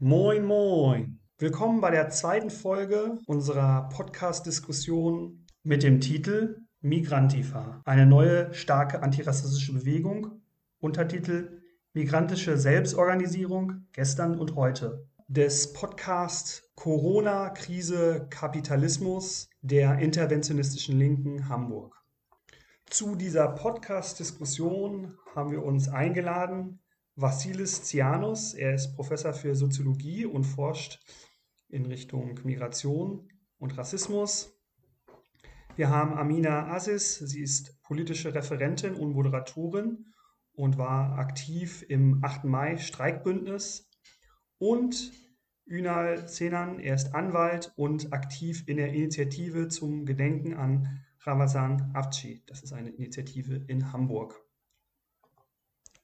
Moin, moin. Willkommen bei der zweiten Folge unserer Podcast-Diskussion mit dem Titel Migrantifa, eine neue starke antirassistische Bewegung. Untertitel Migrantische Selbstorganisierung gestern und heute des Podcasts Corona, Krise, Kapitalismus der interventionistischen Linken Hamburg. Zu dieser Podcast-Diskussion haben wir uns eingeladen Vassilis Tsianos. Er ist Professor für Soziologie und forscht in Richtung Migration und Rassismus. Wir haben Amina Aziz. Sie ist politische Referentin und Moderatorin und war aktiv im 8. Mai Streikbündnis und Ünal Zenan, er ist Anwalt und aktiv in der Initiative zum Gedenken an Ramazan Afci. Das ist eine Initiative in Hamburg.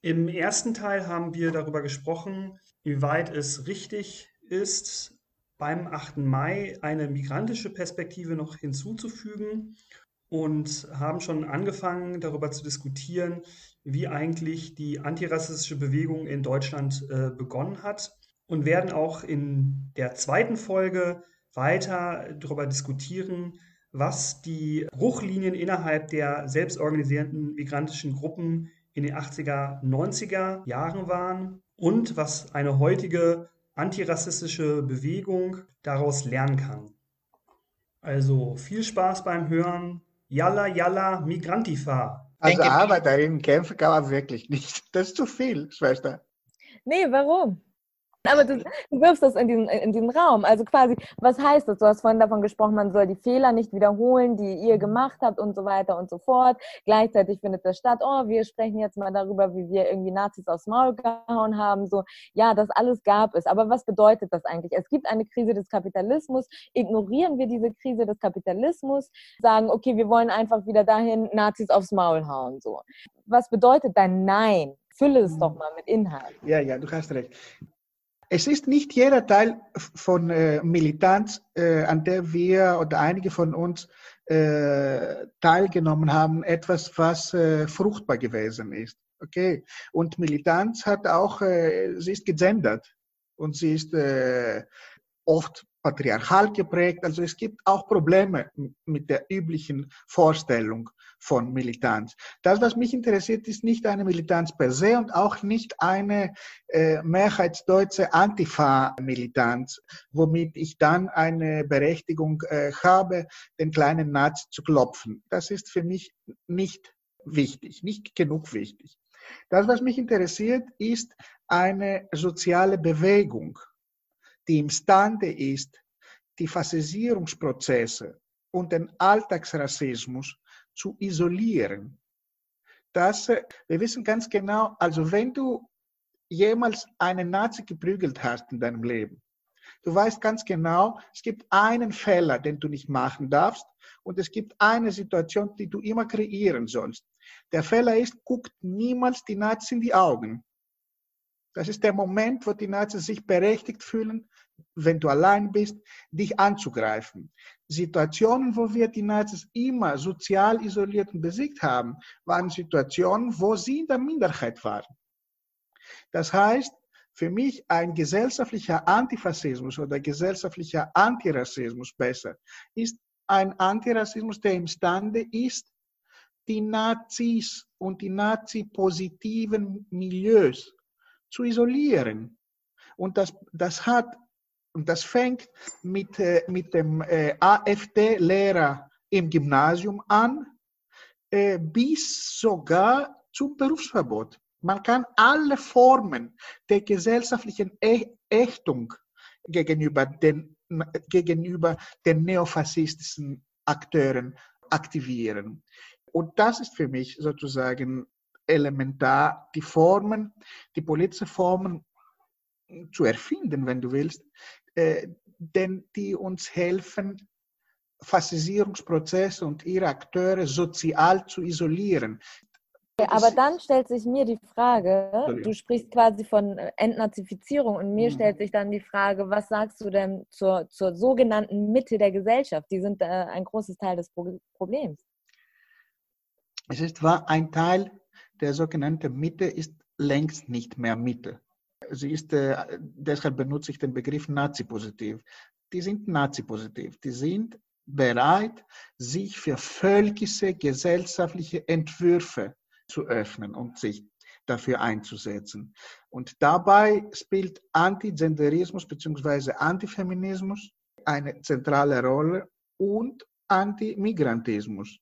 Im ersten Teil haben wir darüber gesprochen, wie weit es richtig ist, beim 8. Mai eine migrantische Perspektive noch hinzuzufügen und haben schon angefangen darüber zu diskutieren, wie eigentlich die antirassistische Bewegung in Deutschland äh, begonnen hat und werden auch in der zweiten Folge weiter darüber diskutieren, was die Bruchlinien innerhalb der selbstorganisierten migrantischen Gruppen in den 80er, 90er Jahren waren und was eine heutige antirassistische Bewegung daraus lernen kann. Also viel Spaß beim Hören. Yalla, yalla, Migrantifa. Also Arbeiterinnen kämpfen kann man wirklich nicht. Das ist zu viel, Schwester. Nee, warum? Aber du, du wirfst das in diesen, in diesen Raum. Also quasi, was heißt das? Du hast vorhin davon gesprochen, man soll die Fehler nicht wiederholen, die ihr gemacht habt und so weiter und so fort. Gleichzeitig findet das statt, oh, wir sprechen jetzt mal darüber, wie wir irgendwie Nazis aufs Maul gehauen haben. So, ja, das alles gab es. Aber was bedeutet das eigentlich? Es gibt eine Krise des Kapitalismus. Ignorieren wir diese Krise des Kapitalismus? Sagen, okay, wir wollen einfach wieder dahin Nazis aufs Maul hauen. So. Was bedeutet dein Nein? Fülle es doch mal mit Inhalt. Ja, ja, du hast recht. Es ist nicht jeder Teil von äh, Militanz, äh, an der wir oder einige von uns äh, teilgenommen haben, etwas, was äh, fruchtbar gewesen ist. Okay. Und Militanz hat auch, äh, sie ist gegendert und sie ist äh, oft patriarchal geprägt. Also es gibt auch Probleme mit der üblichen Vorstellung von Militanz. Das, was mich interessiert, ist nicht eine Militanz per se und auch nicht eine äh, mehrheitsdeutsche Antifa-Militanz, womit ich dann eine Berechtigung äh, habe, den kleinen Nazi zu klopfen. Das ist für mich nicht wichtig, nicht genug wichtig. Das, was mich interessiert, ist eine soziale Bewegung, die imstande ist, die Fassisierungsprozesse und den Alltagsrassismus zu isolieren. Das, äh, wir wissen ganz genau, also wenn du jemals einen Nazi geprügelt hast in deinem Leben, du weißt ganz genau, es gibt einen Fehler, den du nicht machen darfst und es gibt eine Situation, die du immer kreieren sollst. Der Fehler ist, guckt niemals die Nazis in die Augen. Das ist der Moment, wo die Nazis sich berechtigt fühlen, wenn du allein bist, dich anzugreifen. Situationen, wo wir die Nazis immer sozial isoliert und besiegt haben, waren Situationen, wo sie in der Minderheit waren. Das heißt, für mich ein gesellschaftlicher Antifaschismus oder gesellschaftlicher Antirassismus besser ist ein Antirassismus, der imstande ist, die Nazis und die nazi-positiven Milieus zu isolieren. Und das, das hat und das fängt mit, äh, mit dem äh, AfD-Lehrer im Gymnasium an, äh, bis sogar zum Berufsverbot. Man kann alle Formen der gesellschaftlichen e Ächtung gegenüber den, gegenüber den neofaschistischen Akteuren aktivieren. Und das ist für mich sozusagen elementar, die Formen, die politischen Formen zu erfinden, wenn du willst, äh, denn die uns helfen, Faschisierungsprozesse und ihre Akteure sozial zu isolieren. Aber dann stellt sich mir die Frage, du sprichst quasi von äh, Entnazifizierung und mir mhm. stellt sich dann die Frage, was sagst du denn zur, zur sogenannten Mitte der Gesellschaft? Die sind äh, ein großes Teil des Problems. Es ist wahr, ein Teil der sogenannten Mitte ist längst nicht mehr Mitte. Sie ist, äh, deshalb benutze ich den Begriff Nazi-positiv. Die sind Nazi-positiv. Die sind bereit, sich für völkische gesellschaftliche Entwürfe zu öffnen und sich dafür einzusetzen. Und dabei spielt Antigenderismus bzw. Antifeminismus eine zentrale Rolle und Antimigrantismus.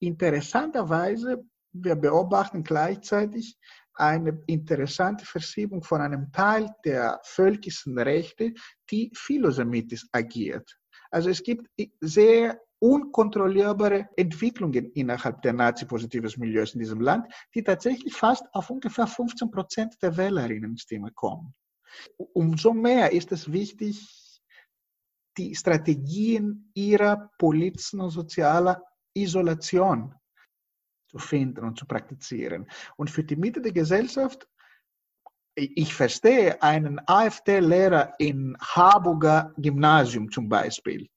Interessanterweise, wir beobachten gleichzeitig eine interessante Verschiebung von einem Teil der völkischen Rechte, die philosemitisch agiert. Also es gibt sehr unkontrollierbare Entwicklungen innerhalb der nazi-positiven Milieus in diesem Land, die tatsächlich fast auf ungefähr 15 Prozent der Wählerinnenstimme kommen. Umso mehr ist es wichtig, die Strategien ihrer politischen und sozialer Isolation zu finden und zu praktizieren. Und für die Mitte der Gesellschaft, ich verstehe einen AfD-Lehrer in Harburger Gymnasium zum Beispiel.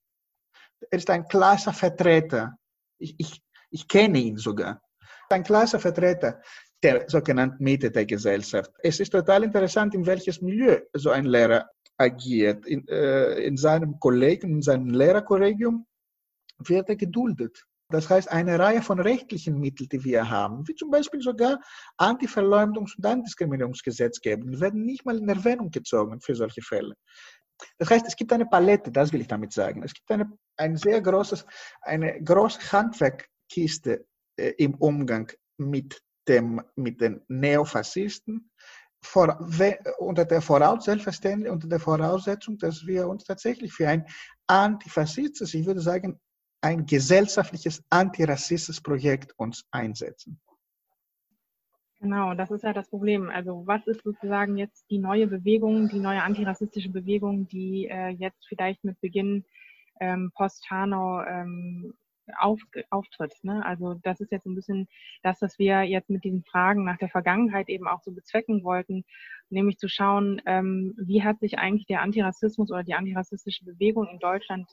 Er ist ein klarer Vertreter. Ich, ich, ich kenne ihn sogar. Ein klarer Vertreter der sogenannten Mitte der Gesellschaft. Es ist total interessant, in welches Milieu so ein Lehrer agiert. In, äh, in seinem Kollegen, in seinem Lehrerkollegium wird er geduldet. Das heißt, eine Reihe von rechtlichen Mitteln, die wir haben, wie zum Beispiel sogar Antiverleumdungs- und Antidiskriminierungsgesetzgebung, werden nicht mal in Erwähnung gezogen für solche Fälle. Das heißt, es gibt eine Palette, das will ich damit sagen. Es gibt eine, ein sehr großes, eine große Handwerkkiste äh, im Umgang mit, dem, mit den Neofaschisten, vor, unter der Voraussetzung, unter der Voraussetzung, dass wir uns tatsächlich für ein antifaschistisches, ich würde sagen, ein gesellschaftliches antirassistisches Projekt uns einsetzen. Genau, das ist ja das Problem. Also was ist sozusagen jetzt die neue Bewegung, die neue antirassistische Bewegung, die äh, jetzt vielleicht mit Beginn ähm, Post-Hanau ähm, auf, auftritt. Ne? Also das ist jetzt ein bisschen das, was wir jetzt mit diesen Fragen nach der Vergangenheit eben auch so bezwecken wollten, nämlich zu schauen, ähm, wie hat sich eigentlich der Antirassismus oder die antirassistische Bewegung in Deutschland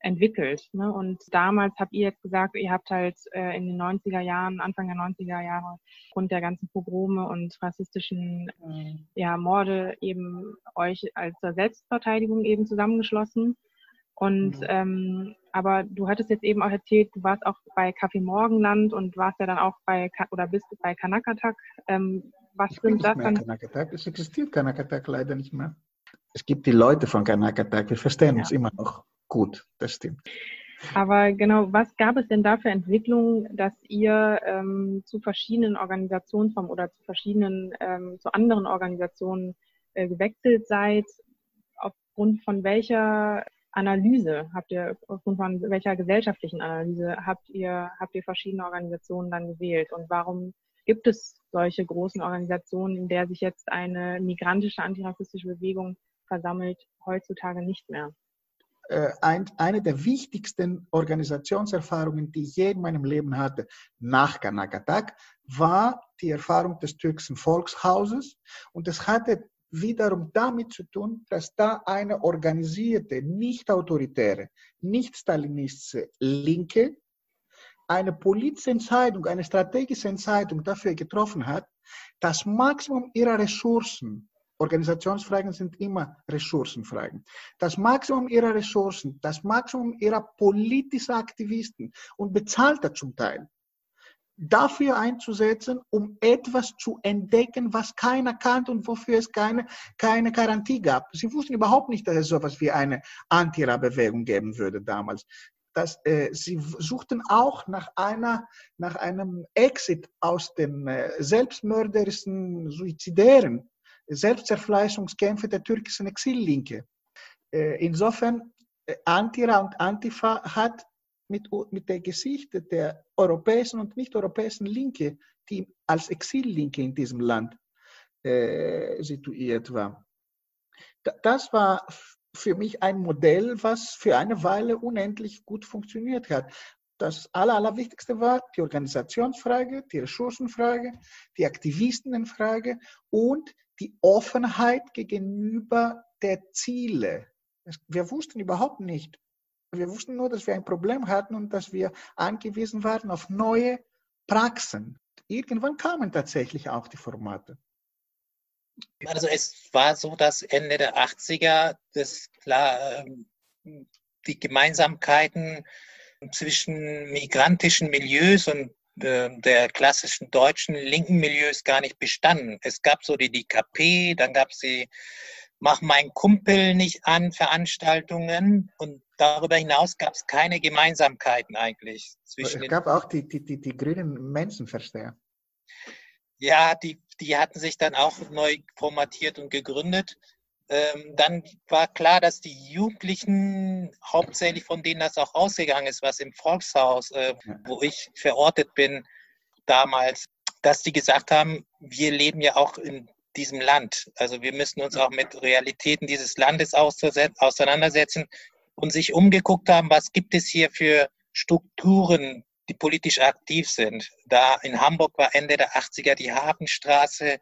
entwickelt. Ne? Und damals habt ihr jetzt gesagt, ihr habt halt äh, in den 90er Jahren, Anfang der 90er Jahre, aufgrund der ganzen Pogrome und rassistischen mhm. ja, Morde eben euch als Selbstverteidigung eben zusammengeschlossen. Und mhm. ähm, aber du hattest jetzt eben auch erzählt, du warst auch bei Kaffee Morgenland und warst ja dann auch bei oder bist bei Kanakatak. Ähm, was ich sind das dann? Kanakatak. Es existiert Kanakatak leider nicht mehr. Es gibt die Leute von Kanakatak, wir verstehen ja. uns immer noch gut, das stimmt. Aber genau, was gab es denn da für Entwicklungen, dass ihr ähm, zu verschiedenen Organisationsformen oder zu verschiedenen, ähm, zu anderen Organisationen äh, gewechselt seid? Aufgrund von welcher Analyse habt ihr, aufgrund von welcher gesellschaftlichen Analyse habt ihr, habt ihr verschiedene Organisationen dann gewählt? Und warum gibt es solche großen Organisationen, in der sich jetzt eine migrantische antirassistische Bewegung versammelt, heutzutage nicht mehr? Äh, ein, eine der wichtigsten Organisationserfahrungen, die ich je in meinem Leben hatte, nach Kanakatak, war die Erfahrung des türkischen Volkshauses. Und es hatte wiederum damit zu tun, dass da eine organisierte, nicht autoritäre, nicht stalinistische Linke eine politische Entscheidung, eine strategische Entscheidung dafür getroffen hat, das Maximum ihrer Ressourcen Organisationsfragen sind immer Ressourcenfragen. Das Maximum ihrer Ressourcen, das Maximum ihrer politischen Aktivisten und bezahlter zum Teil, dafür einzusetzen, um etwas zu entdecken, was keiner kannte und wofür es keine, keine Garantie gab. Sie wussten überhaupt nicht, dass es so etwas wie eine Antira-Bewegung geben würde damals. Das, äh, sie suchten auch nach, einer, nach einem Exit aus den äh, selbstmörderischen, suizidären Selbstzerfleischungskämpfe der türkischen Exillinke. Äh, insofern, äh, Antira und Antifa hat mit, mit der Geschichte der europäischen und nicht-europäischen Linke, die als Exillinke in diesem Land äh, situiert war. Das war für mich ein Modell, was für eine Weile unendlich gut funktioniert hat. Das Aller, Allerwichtigste war die Organisationsfrage, die Ressourcenfrage, die Aktivistenfrage und die Offenheit gegenüber der Ziele. Wir wussten überhaupt nicht. Wir wussten nur, dass wir ein Problem hatten und dass wir angewiesen waren auf neue Praxen. Irgendwann kamen tatsächlich auch die Formate. Also es war so, dass Ende der 80er das klar ähm, die Gemeinsamkeiten zwischen migrantischen Milieus und der klassischen deutschen linken Milieus gar nicht bestanden. Es gab so die DKP, dann gab es die Mach mein Kumpel nicht an Veranstaltungen und darüber hinaus gab es keine Gemeinsamkeiten eigentlich. Zwischen es gab auch die, die, die, die grünen Menschenversteher. Ja, die, die hatten sich dann auch neu formatiert und gegründet. Ähm, dann war klar, dass die Jugendlichen, hauptsächlich von denen das auch ausgegangen ist, was im Volkshaus, äh, wo ich verortet bin damals, dass die gesagt haben, wir leben ja auch in diesem Land. Also wir müssen uns auch mit Realitäten dieses Landes auseinandersetzen und sich umgeguckt haben, was gibt es hier für Strukturen, die politisch aktiv sind. Da in Hamburg war Ende der 80er die Hafenstraße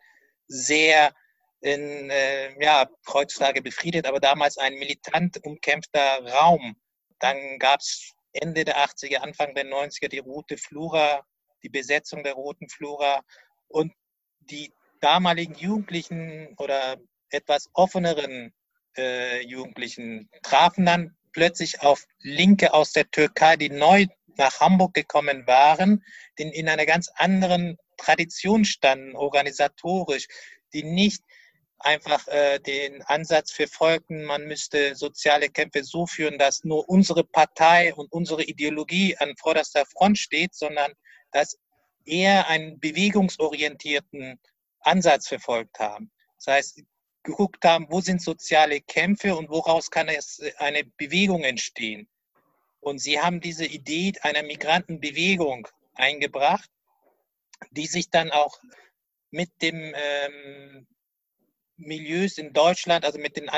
sehr in, äh, ja, heutzutage befriedet, aber damals ein militant umkämpfter Raum. Dann gab es Ende der 80er, Anfang der 90er die Rote Flura, die Besetzung der Roten Flura und die damaligen Jugendlichen oder etwas offeneren äh, Jugendlichen trafen dann plötzlich auf Linke aus der Türkei, die neu nach Hamburg gekommen waren, die in einer ganz anderen Tradition standen, organisatorisch, die nicht einfach äh, den Ansatz verfolgten, man müsste soziale Kämpfe so führen, dass nur unsere Partei und unsere Ideologie an vorderster Front steht, sondern dass eher einen bewegungsorientierten Ansatz verfolgt haben. Das heißt, geguckt haben, wo sind soziale Kämpfe und woraus kann es eine Bewegung entstehen. Und sie haben diese Idee einer Migrantenbewegung eingebracht, die sich dann auch mit dem ähm, Milieus in Deutschland, also mit den,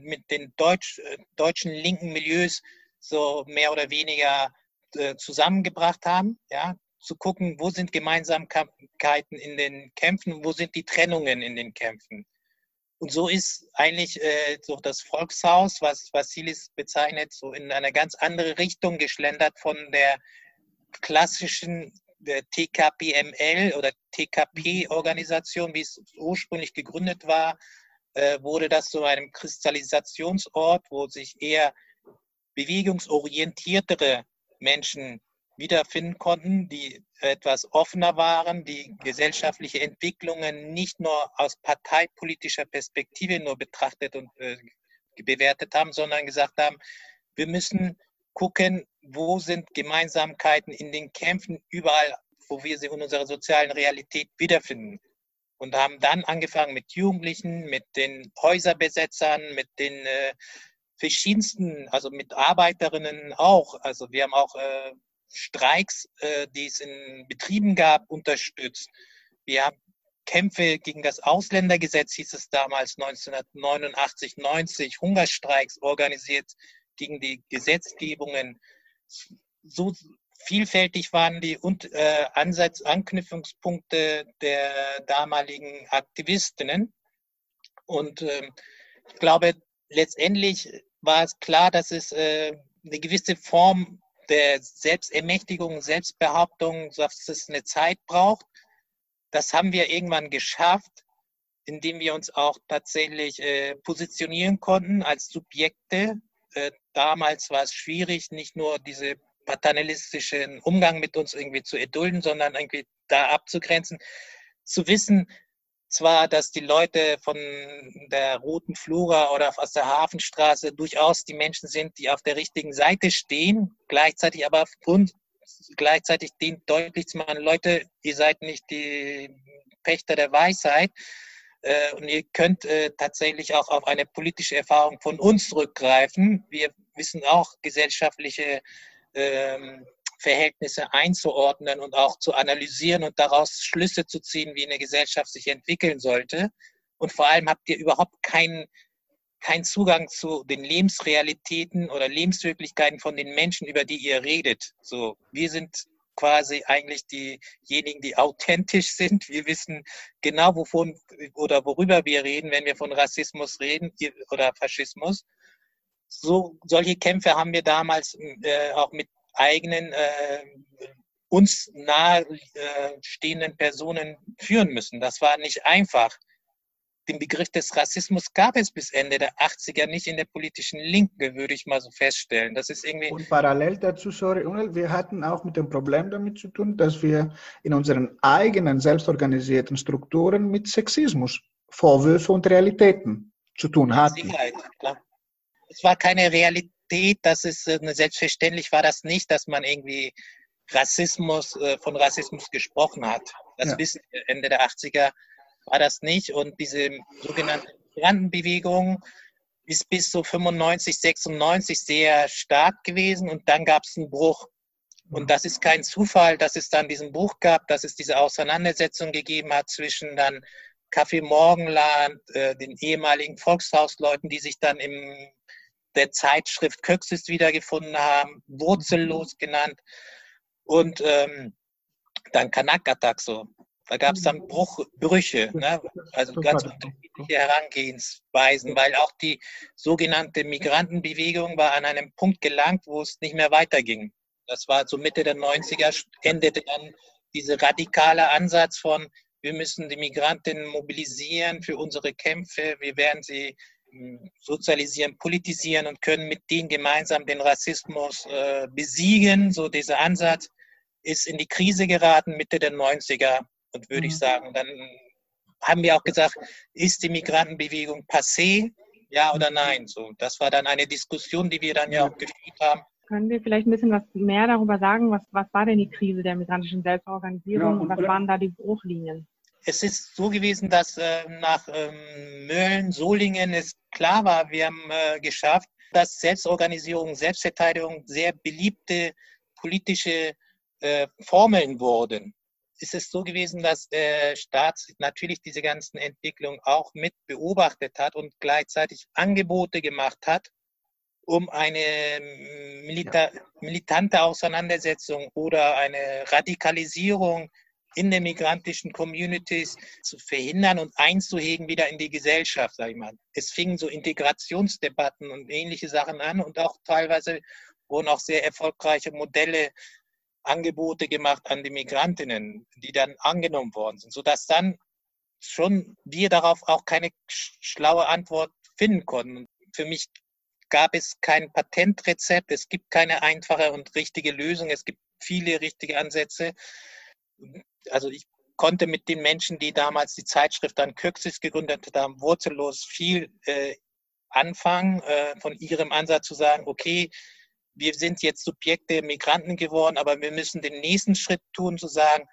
mit den Deutsch, äh, deutschen linken Milieus so mehr oder weniger äh, zusammengebracht haben. Ja, zu gucken, wo sind Gemeinsamkeiten in den Kämpfen, wo sind die Trennungen in den Kämpfen. Und so ist eigentlich äh, so das Volkshaus, was Vassilis bezeichnet, so in eine ganz andere Richtung geschlendert von der klassischen der TKPML oder TKP-Organisation, wie es ursprünglich gegründet war, äh, wurde das zu einem Kristallisationsort, wo sich eher bewegungsorientiertere Menschen wiederfinden konnten, die etwas offener waren, die gesellschaftliche Entwicklungen nicht nur aus parteipolitischer Perspektive nur betrachtet und äh, bewertet haben, sondern gesagt haben, wir müssen gucken, wo sind Gemeinsamkeiten in den Kämpfen überall, wo wir sie in unserer sozialen Realität wiederfinden. Und haben dann angefangen mit Jugendlichen, mit den Häuserbesetzern, mit den äh, verschiedensten, also mit Arbeiterinnen auch. Also wir haben auch äh, Streiks, äh, die es in Betrieben gab, unterstützt. Wir haben Kämpfe gegen das Ausländergesetz, hieß es damals 1989, 90, Hungerstreiks organisiert gegen die Gesetzgebungen. So vielfältig waren die und, äh, Ansatz, Anknüpfungspunkte der damaligen Aktivistinnen. Und äh, ich glaube, letztendlich war es klar, dass es äh, eine gewisse Form der Selbstermächtigung, Selbstbehauptung, dass es eine Zeit braucht. Das haben wir irgendwann geschafft, indem wir uns auch tatsächlich äh, positionieren konnten als Subjekte. Damals war es schwierig, nicht nur diese paternalistischen Umgang mit uns irgendwie zu erdulden, sondern irgendwie da abzugrenzen, zu wissen, zwar, dass die Leute von der Roten Flora oder aus der Hafenstraße durchaus die Menschen sind, die auf der richtigen Seite stehen, gleichzeitig aber und gleichzeitig dient deutlich zu machen, Leute, ihr seid nicht die Pächter der Weisheit äh, und ihr könnt äh, tatsächlich auch auf eine politische Erfahrung von uns zurückgreifen. Wir wissen auch gesellschaftliche ähm, Verhältnisse einzuordnen und auch zu analysieren und daraus Schlüsse zu ziehen, wie eine Gesellschaft sich entwickeln sollte. Und vor allem habt ihr überhaupt keinen keinen Zugang zu den Lebensrealitäten oder Lebenswirklichkeiten von den Menschen, über die ihr redet. So, wir sind quasi eigentlich diejenigen, die authentisch sind. Wir wissen genau, wovon oder worüber wir reden, wenn wir von Rassismus reden oder Faschismus. So, solche Kämpfe haben wir damals äh, auch mit eigenen äh, uns nahe äh, Personen führen müssen. Das war nicht einfach. Den Begriff des Rassismus gab es bis Ende der 80er nicht in der politischen Linken, würde ich mal so feststellen. Das ist irgendwie. Und parallel dazu, sorry, wir hatten auch mit dem Problem damit zu tun, dass wir in unseren eigenen selbstorganisierten Strukturen mit Sexismus, Vorwürfe und Realitäten zu tun hatten. Sicherheit, klar. Es war keine Realität, dass es äh, selbstverständlich war das nicht, dass man irgendwie Rassismus, äh, von Rassismus gesprochen hat. Das ja. wissen wir Ende der 80er war das nicht. Und diese sogenannte Migrantenbewegung ist bis so 95, 96 sehr stark gewesen und dann gab es einen Bruch. Und das ist kein Zufall, dass es dann diesen Bruch gab, dass es diese Auseinandersetzung gegeben hat zwischen dann Kaffee Morgenland, äh, den ehemaligen Volkshausleuten, die sich dann in der Zeitschrift Köxis wiedergefunden haben, wurzellos genannt, und ähm, dann Kanakatak so. Da gab es dann mhm. Bruch, Brüche, ne? also ganz unterschiedliche Herangehensweisen, weil auch die sogenannte Migrantenbewegung war an einem Punkt gelangt, wo es nicht mehr weiterging. Das war so Mitte der 90er, endete dann dieser radikale Ansatz von, wir müssen die Migrantinnen mobilisieren für unsere Kämpfe, wir werden sie hm, sozialisieren, politisieren und können mit denen gemeinsam den Rassismus äh, besiegen. So dieser Ansatz ist in die Krise geraten, Mitte der 90er und würde mhm. ich sagen, dann haben wir auch gesagt, ist die Migrantenbewegung passé, ja oder nein? So, das war dann eine Diskussion, die wir dann ja auch geführt haben. Können wir vielleicht ein bisschen was mehr darüber sagen? Was, was war denn die Krise der migrantischen Selbstorganisierung ja, und was waren da die Bruchlinien? Es ist so gewesen, dass äh, nach ähm, Mölln, Solingen es klar war, wir haben äh, geschafft, dass Selbstorganisierung, Selbstverteidigung sehr beliebte politische äh, Formeln wurden ist es so gewesen, dass der Staat natürlich diese ganzen Entwicklungen auch mit beobachtet hat und gleichzeitig Angebote gemacht hat, um eine milita militante Auseinandersetzung oder eine Radikalisierung in den migrantischen Communities zu verhindern und einzuhegen wieder in die Gesellschaft, sage ich mal. Es fingen so Integrationsdebatten und ähnliche Sachen an und auch teilweise wurden auch sehr erfolgreiche Modelle Angebote gemacht an die Migrantinnen, die dann angenommen worden sind, sodass dann schon wir darauf auch keine schlaue Antwort finden konnten. Für mich gab es kein Patentrezept, es gibt keine einfache und richtige Lösung, es gibt viele richtige Ansätze. Also ich konnte mit den Menschen, die damals die Zeitschrift an Köxis gegründet haben, wurzellos viel äh, anfangen, äh, von ihrem Ansatz zu sagen, okay, wir sind jetzt Subjekte, Migranten geworden, aber wir müssen den nächsten Schritt tun, zu sagen,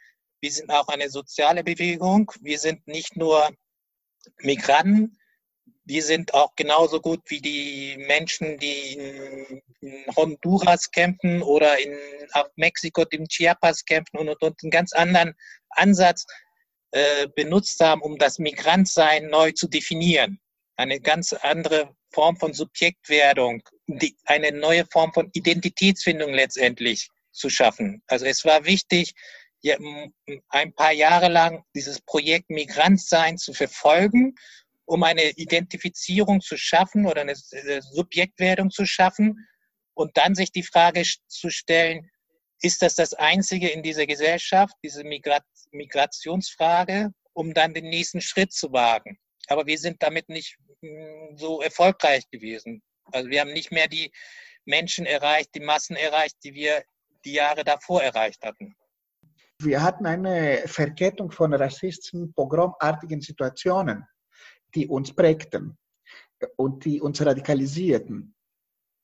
wir sind auch eine soziale Bewegung. Wir sind nicht nur Migranten, wir sind auch genauso gut wie die Menschen, die in, in Honduras kämpfen oder in Mexiko, in Chiapas kämpfen und, und, und einen ganz anderen Ansatz äh, benutzt haben, um das Migrantsein neu zu definieren. Eine ganz andere Form von Subjektwerdung, die, eine neue Form von Identitätsfindung letztendlich zu schaffen. Also es war wichtig, ein paar Jahre lang dieses Projekt Migrantsein zu verfolgen, um eine Identifizierung zu schaffen oder eine Subjektwerdung zu schaffen und dann sich die Frage zu stellen, ist das das Einzige in dieser Gesellschaft, diese Migrat Migrationsfrage, um dann den nächsten Schritt zu wagen. Aber wir sind damit nicht so erfolgreich gewesen. Also wir haben nicht mehr die Menschen erreicht, die Massen erreicht, die wir die Jahre davor erreicht hatten. Wir hatten eine Verkettung von rassistischen, pogromartigen Situationen, die uns prägten und die uns radikalisierten.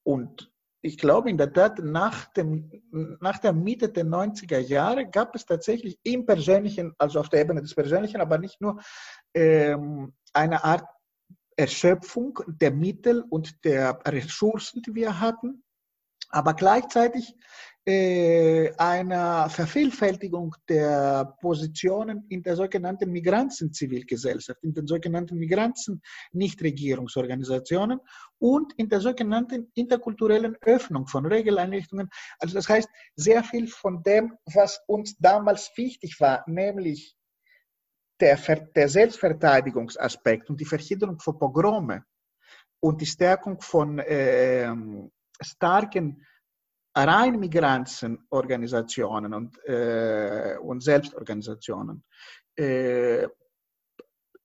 Und ich glaube in der Tat, nach, dem, nach der Mitte der 90er Jahre gab es tatsächlich im Persönlichen, also auf der Ebene des Persönlichen, aber nicht nur, ähm, eine Art Erschöpfung der Mittel und der Ressourcen, die wir hatten, aber gleichzeitig äh, einer Vervielfältigung der Positionen in der sogenannten Migranten-Zivilgesellschaft, in den sogenannten Migranten-Nichtregierungsorganisationen und in der sogenannten interkulturellen Öffnung von Regeleinrichtungen. Also das heißt, sehr viel von dem, was uns damals wichtig war, nämlich der, der Selbstverteidigungsaspekt und die Verhinderung von Pogrome und die Stärkung von äh, starken rein Migrantenorganisationen und, äh, und Selbstorganisationen äh,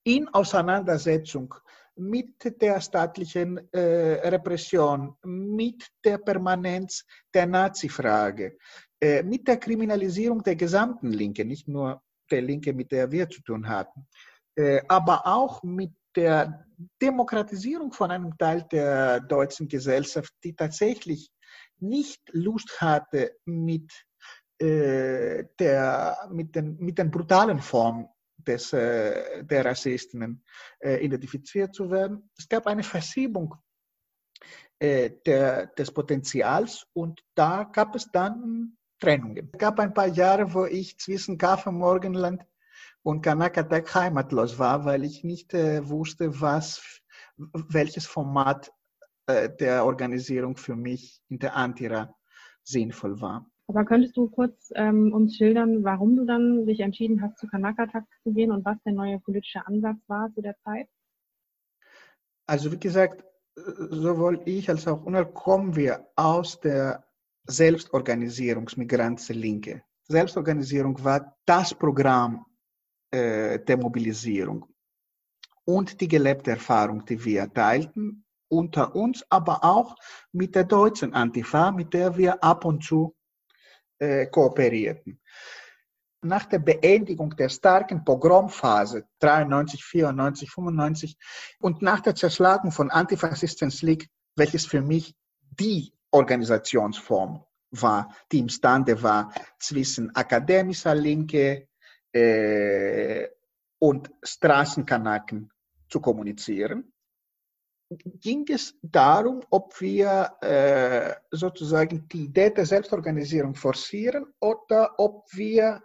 in Auseinandersetzung mit der staatlichen äh, Repression, mit der Permanenz der Nazi-Frage, äh, mit der Kriminalisierung der gesamten Linke, nicht nur der Linke, mit der wir zu tun hatten, äh, aber auch mit der Demokratisierung von einem Teil der deutschen Gesellschaft, die tatsächlich nicht Lust hatte, mit, äh, der, mit, den, mit den brutalen Formen des, äh, der Rassisten äh, identifiziert zu werden. Es gab eine Verschiebung der, des Potenzials und da gab es dann Trennungen. Es gab ein paar Jahre, wo ich zwischen Kaffee Morgenland und Kanakatak heimatlos war, weil ich nicht äh, wusste, was, welches Format äh, der Organisierung für mich in der Antira sinnvoll war. Aber könntest du kurz ähm, uns schildern, warum du dann dich entschieden hast, zu Kanakatak zu gehen und was der neue politische Ansatz war zu der Zeit? Also wie gesagt, sowohl ich als auch UNER kommen wir aus der Selbstorganisierungsmigranten Linke. Selbstorganisierung war das Programm äh, der Mobilisierung und die gelebte Erfahrung, die wir teilten unter uns, aber auch mit der deutschen Antifa, mit der wir ab und zu äh, kooperierten. Nach der Beendigung der starken Pogromphase 93, 94, 95 und nach der Zerschlagung von Anti-Assistance League, welches für mich die Organisationsform war, die imstande war, zwischen akademischer Linke äh, und Straßenkanaken zu kommunizieren, ging es darum, ob wir äh, sozusagen die Idee der Selbstorganisierung forcieren oder ob wir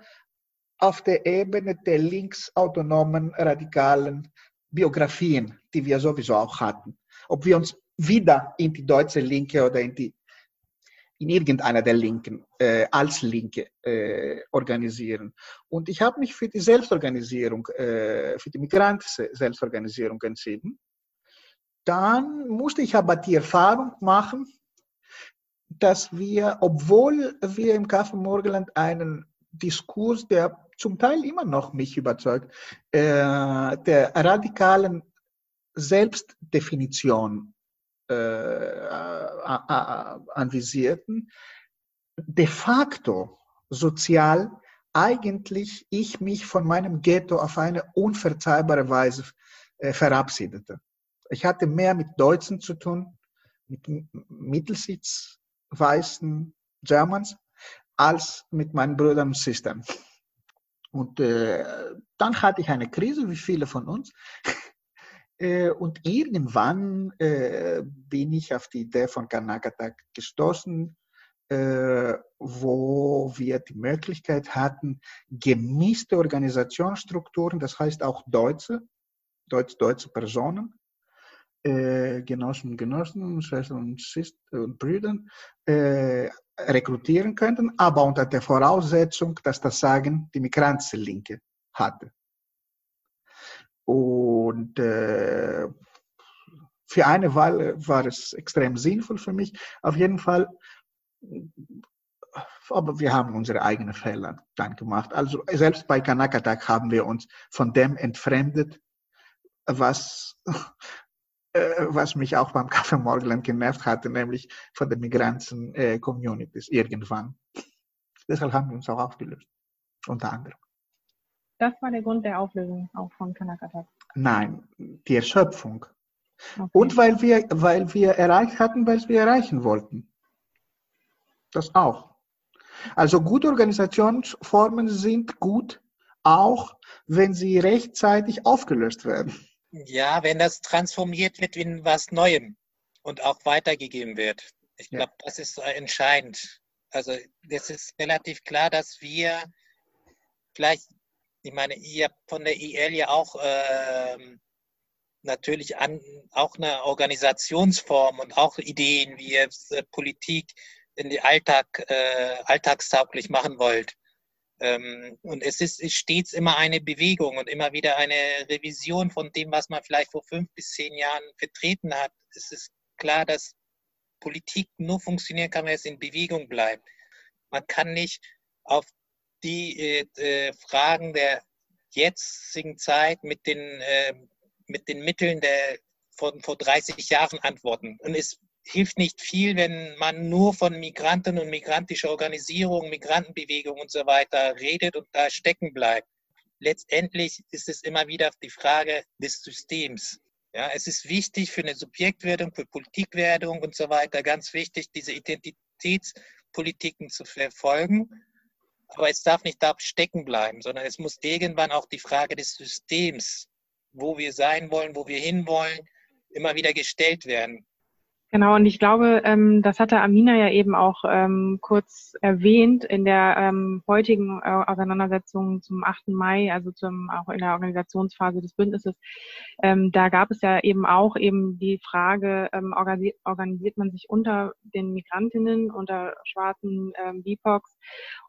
auf der Ebene der linksautonomen, radikalen Biografien, die wir sowieso auch hatten, ob wir uns wieder in die deutsche Linke oder in, die, in irgendeiner der Linken äh, als Linke äh, organisieren. Und ich habe mich für die Selbstorganisierung, äh, für die Migranten-Selbstorganisierung entschieden dann musste ich aber die Erfahrung machen, dass wir, obwohl wir im Café Morgenland einen Diskurs, der zum Teil immer noch mich überzeugt, äh, der radikalen Selbstdefinition anvisierten, de facto sozial eigentlich ich mich von meinem Ghetto auf eine unverzeihbare Weise äh, verabschiedete. Ich hatte mehr mit Deutschen zu tun, mit Mittelsitz, weißen Germans, als mit meinen Brüdern und Schwestern. Und äh, dann hatte ich eine Krise, wie viele von uns. Äh, und irgendwann äh, bin ich auf die Idee von Kanakatak gestoßen, äh, wo wir die Möglichkeit hatten, gemischte Organisationsstrukturen, das heißt auch Deutsche, deutsch-deutsche Personen, Genossen und Genossen, Schwestern und, Schwestern und Brüdern äh, rekrutieren könnten, aber unter der Voraussetzung, dass das Sagen die Migrantenlinke hatte. Und äh, für eine Wahl war es extrem sinnvoll für mich. Auf jeden Fall, aber wir haben unsere eigenen Fehler dann gemacht. Also selbst bei Kanakatak haben wir uns von dem entfremdet, was äh, was mich auch beim Kaffee genervt hatte, nämlich von den Migranten-Communities äh, irgendwann. Deshalb haben wir uns auch aufgelöst, unter anderem. Das war der Grund der Auflösung auch von Kanakatak? Nein, die Erschöpfung. Okay. Und weil wir, weil wir erreicht hatten, was wir erreichen wollten. Das auch. Also gute Organisationsformen sind gut, auch wenn sie rechtzeitig aufgelöst werden. Ja, wenn das transformiert wird in was Neuem und auch weitergegeben wird. Ich glaube, ja. das ist entscheidend. Also es ist relativ klar, dass wir vielleicht, ich meine, ihr habt von der IL ja auch äh, natürlich an, auch eine Organisationsform und auch Ideen, wie ihr äh, Politik in die Alltag, äh, alltagstauglich machen wollt. Ähm, und es ist, ist stets immer eine Bewegung und immer wieder eine Revision von dem, was man vielleicht vor fünf bis zehn Jahren vertreten hat. Es ist klar, dass Politik nur funktionieren kann, wenn es in Bewegung bleibt. Man kann nicht auf die äh, äh Fragen der jetzigen Zeit mit den, äh, mit den Mitteln der, von vor 30 Jahren antworten. Und es hilft nicht viel, wenn man nur von Migranten und migrantischer Organisierung, Migrantenbewegung und so weiter redet und da stecken bleibt. Letztendlich ist es immer wieder die Frage des Systems. Ja, es ist wichtig für eine Subjektwerdung, für Politikwerdung und so weiter, ganz wichtig, diese Identitätspolitiken zu verfolgen. Aber es darf nicht da stecken bleiben, sondern es muss irgendwann auch die Frage des Systems, wo wir sein wollen, wo wir hinwollen, immer wieder gestellt werden. Genau, und ich glaube, ähm, das hatte Amina ja eben auch ähm, kurz erwähnt in der ähm, heutigen äh, Auseinandersetzung zum 8. Mai, also zum, auch in der Organisationsphase des Bündnisses. Ähm, da gab es ja eben auch eben die Frage, ähm, organisiert, man sich unter den Migrantinnen, unter schwarzen ähm, BIPOCs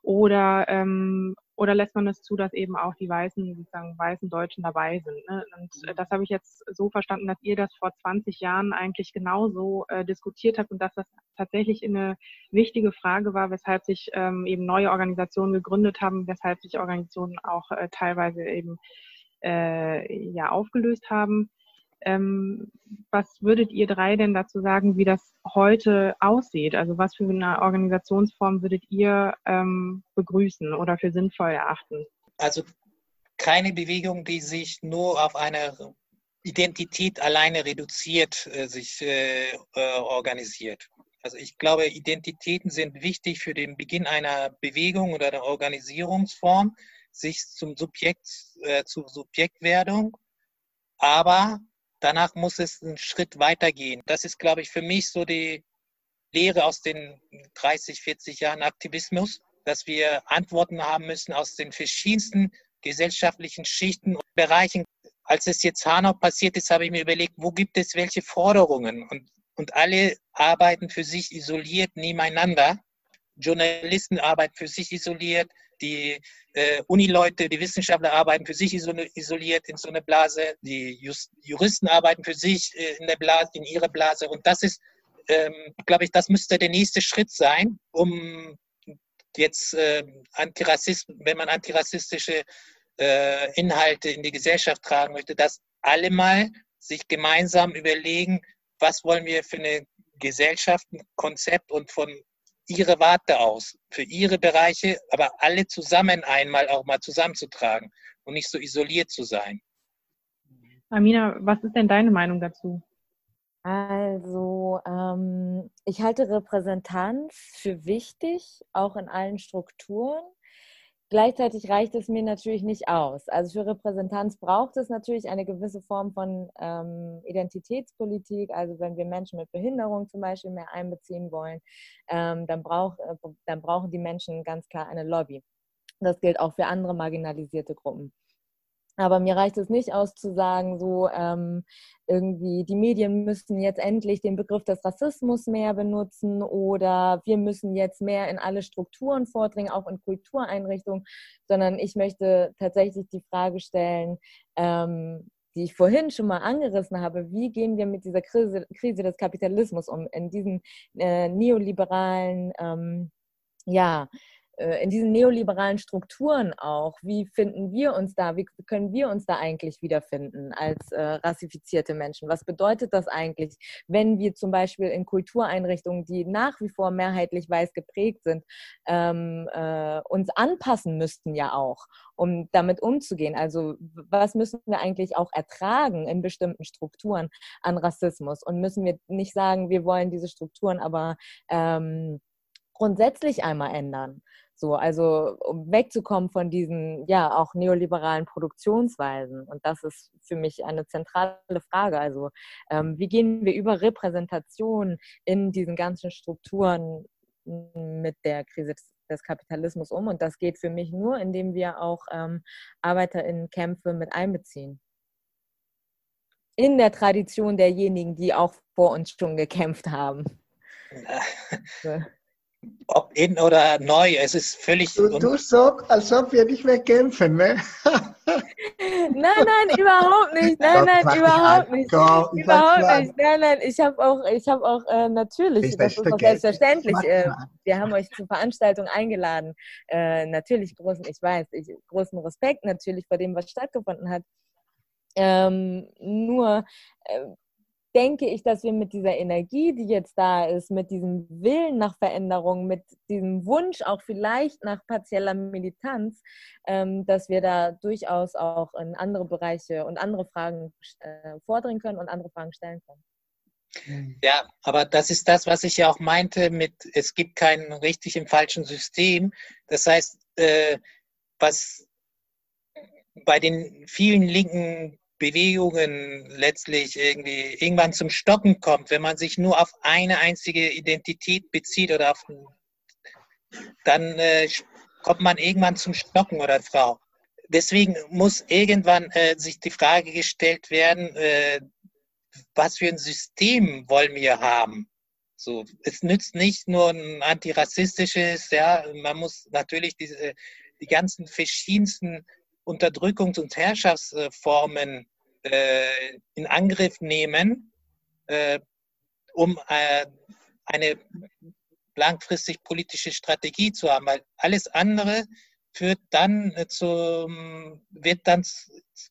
oder ähm, oder lässt man es zu, dass eben auch die weißen, sozusagen weißen Deutschen dabei sind? Ne? Und äh, das habe ich jetzt so verstanden, dass ihr das vor 20 Jahren eigentlich genauso äh, diskutiert habt und dass das tatsächlich eine wichtige Frage war, weshalb sich ähm, eben neue Organisationen gegründet haben, weshalb sich Organisationen auch äh, teilweise eben äh, ja aufgelöst haben. Ähm, was würdet ihr drei denn dazu sagen, wie das heute aussieht? Also was für eine Organisationsform würdet ihr ähm, begrüßen oder für sinnvoll erachten? Also keine Bewegung, die sich nur auf eine Identität alleine reduziert, äh, sich äh, äh, organisiert. Also ich glaube, Identitäten sind wichtig für den Beginn einer Bewegung oder einer Organisierungsform, sich zum Subjekt, äh, zur Subjektwerdung. Aber danach muss es einen Schritt weitergehen. Das ist, glaube ich, für mich so die Lehre aus den 30, 40 Jahren Aktivismus, dass wir Antworten haben müssen aus den verschiedensten gesellschaftlichen Schichten und Bereichen. Als es jetzt Hanau passiert ist, habe ich mir überlegt, wo gibt es welche Forderungen? Und, und alle arbeiten für sich isoliert nebeneinander. Journalisten arbeiten für sich isoliert, die äh, Unileute, die Wissenschaftler arbeiten für sich isoliert in so einer Blase, die Just Juristen arbeiten für sich äh, in der Blase, in ihrer Blase. Und das ist, ähm, glaube ich, das müsste der nächste Schritt sein, um jetzt äh, Antirassismus, wenn man antirassistische äh, Inhalte in die Gesellschaft tragen möchte, dass alle mal sich gemeinsam überlegen, was wollen wir für eine Gesellschaft, ein Konzept und von ihre Warte aus, für ihre Bereiche, aber alle zusammen einmal auch mal zusammenzutragen und nicht so isoliert zu sein. Amina, was ist denn deine Meinung dazu? Also, ähm, ich halte Repräsentanz für wichtig, auch in allen Strukturen. Gleichzeitig reicht es mir natürlich nicht aus. Also für Repräsentanz braucht es natürlich eine gewisse Form von ähm, Identitätspolitik. Also wenn wir Menschen mit Behinderung zum Beispiel mehr einbeziehen wollen, ähm, dann, brauch, äh, dann brauchen die Menschen ganz klar eine Lobby. Das gilt auch für andere marginalisierte Gruppen. Aber mir reicht es nicht aus zu sagen, so ähm, irgendwie die Medien müssen jetzt endlich den Begriff des Rassismus mehr benutzen oder wir müssen jetzt mehr in alle Strukturen vordringen, auch in Kultureinrichtungen, sondern ich möchte tatsächlich die Frage stellen, ähm, die ich vorhin schon mal angerissen habe, wie gehen wir mit dieser Krise, Krise des Kapitalismus um, in diesen äh, neoliberalen, ähm, ja, in diesen neoliberalen Strukturen auch, wie finden wir uns da, wie können wir uns da eigentlich wiederfinden als äh, rassifizierte Menschen? Was bedeutet das eigentlich, wenn wir zum Beispiel in Kultureinrichtungen, die nach wie vor mehrheitlich weiß geprägt sind, ähm, äh, uns anpassen müssten ja auch, um damit umzugehen? Also was müssen wir eigentlich auch ertragen in bestimmten Strukturen an Rassismus? Und müssen wir nicht sagen, wir wollen diese Strukturen aber ähm, grundsätzlich einmal ändern? So, also um wegzukommen von diesen, ja, auch neoliberalen Produktionsweisen. Und das ist für mich eine zentrale Frage. Also, ähm, wie gehen wir über Repräsentation in diesen ganzen Strukturen mit der Krise des Kapitalismus um? Und das geht für mich nur, indem wir auch ähm, ArbeiterInnen-Kämpfe mit einbeziehen. In der Tradition derjenigen, die auch vor uns schon gekämpft haben. Ob in oder neu, es ist völlig. Du, du sagst, als ob wir nicht mehr kämpfen, ne? nein, nein, überhaupt nicht. Nein, nein, überhaupt nicht. Überhaupt nicht. Nein, nein, ich habe auch, ich habe auch äh, natürlich, das ist doch selbstverständlich. Äh, wir haben euch zur Veranstaltung eingeladen. Äh, natürlich großen, ich weiß, ich, großen Respekt natürlich vor dem, was stattgefunden hat. Ähm, nur äh, denke ich, dass wir mit dieser Energie, die jetzt da ist, mit diesem Willen nach Veränderung, mit diesem Wunsch auch vielleicht nach partieller Militanz, ähm, dass wir da durchaus auch in andere Bereiche und andere Fragen äh, vordringen können und andere Fragen stellen können. Ja, aber das ist das, was ich ja auch meinte mit, es gibt kein richtig im falschen System. Das heißt, äh, was bei den vielen linken Bewegungen letztlich irgendwie irgendwann zum Stocken kommt, wenn man sich nur auf eine einzige Identität bezieht oder auf, dann äh, kommt man irgendwann zum Stocken oder Frau. Deswegen muss irgendwann äh, sich die Frage gestellt werden, äh, was für ein System wollen wir haben? So, es nützt nicht nur ein antirassistisches, ja, man muss natürlich diese, die ganzen verschiedensten Unterdrückungs- und Herrschaftsformen äh, in Angriff nehmen, äh, um äh, eine langfristig politische Strategie zu haben. Weil alles andere führt dann zum, wird dann,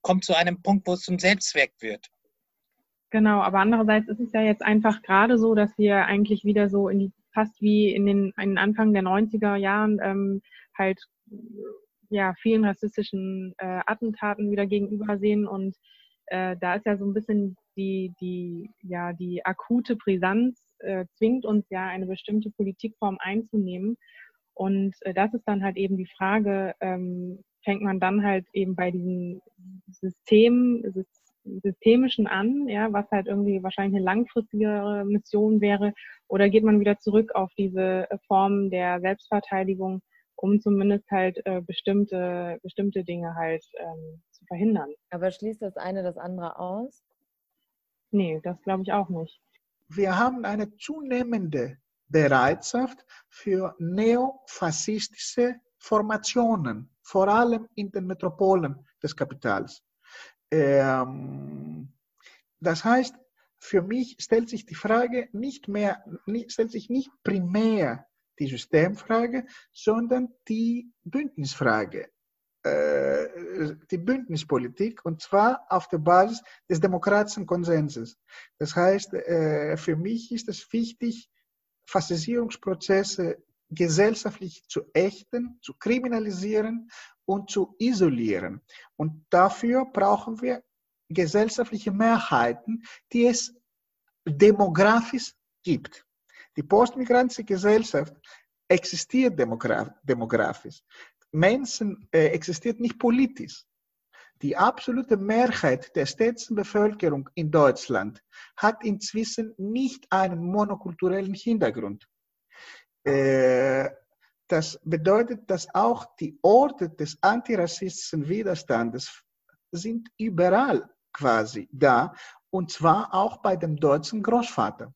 kommt zu einem Punkt, wo es zum Selbstzweck wird. Genau, aber andererseits ist es ja jetzt einfach gerade so, dass wir eigentlich wieder so in die, fast wie in den, in Anfang der 90er Jahren ähm, halt ja, vielen rassistischen äh, Attentaten wieder gegenüber sehen und äh, da ist ja so ein bisschen die, die, ja, die akute Brisanz äh, zwingt uns ja eine bestimmte Politikform einzunehmen. Und äh, das ist dann halt eben die Frage, ähm, fängt man dann halt eben bei diesen System, systemischen an, ja, was halt irgendwie wahrscheinlich eine langfristigere Mission wäre, oder geht man wieder zurück auf diese Form der Selbstverteidigung, um zumindest halt äh, bestimmte, bestimmte Dinge halt ähm, zu verhindern. Aber schließt das eine das andere aus? Nee, das glaube ich auch nicht. Wir haben eine zunehmende Bereitschaft für neofaschistische Formationen, vor allem in den Metropolen des Kapitals. Ähm, das heißt, für mich stellt sich die Frage nicht mehr, stellt sich nicht primär die Systemfrage, sondern die Bündnisfrage, äh, die Bündnispolitik, und zwar auf der Basis des demokratischen Konsenses. Das heißt, äh, für mich ist es wichtig, Faschisierungsprozesse gesellschaftlich zu ächten, zu kriminalisieren und zu isolieren. Und dafür brauchen wir gesellschaftliche Mehrheiten, die es demografisch gibt. Die postmigrantische Gesellschaft existiert demografisch. Menschen äh, existiert nicht politisch. Die absolute Mehrheit der städtischen Bevölkerung in Deutschland hat inzwischen nicht einen monokulturellen Hintergrund. Äh, das bedeutet, dass auch die Orte des antirassistischen Widerstandes sind überall quasi da, und zwar auch bei dem deutschen Großvater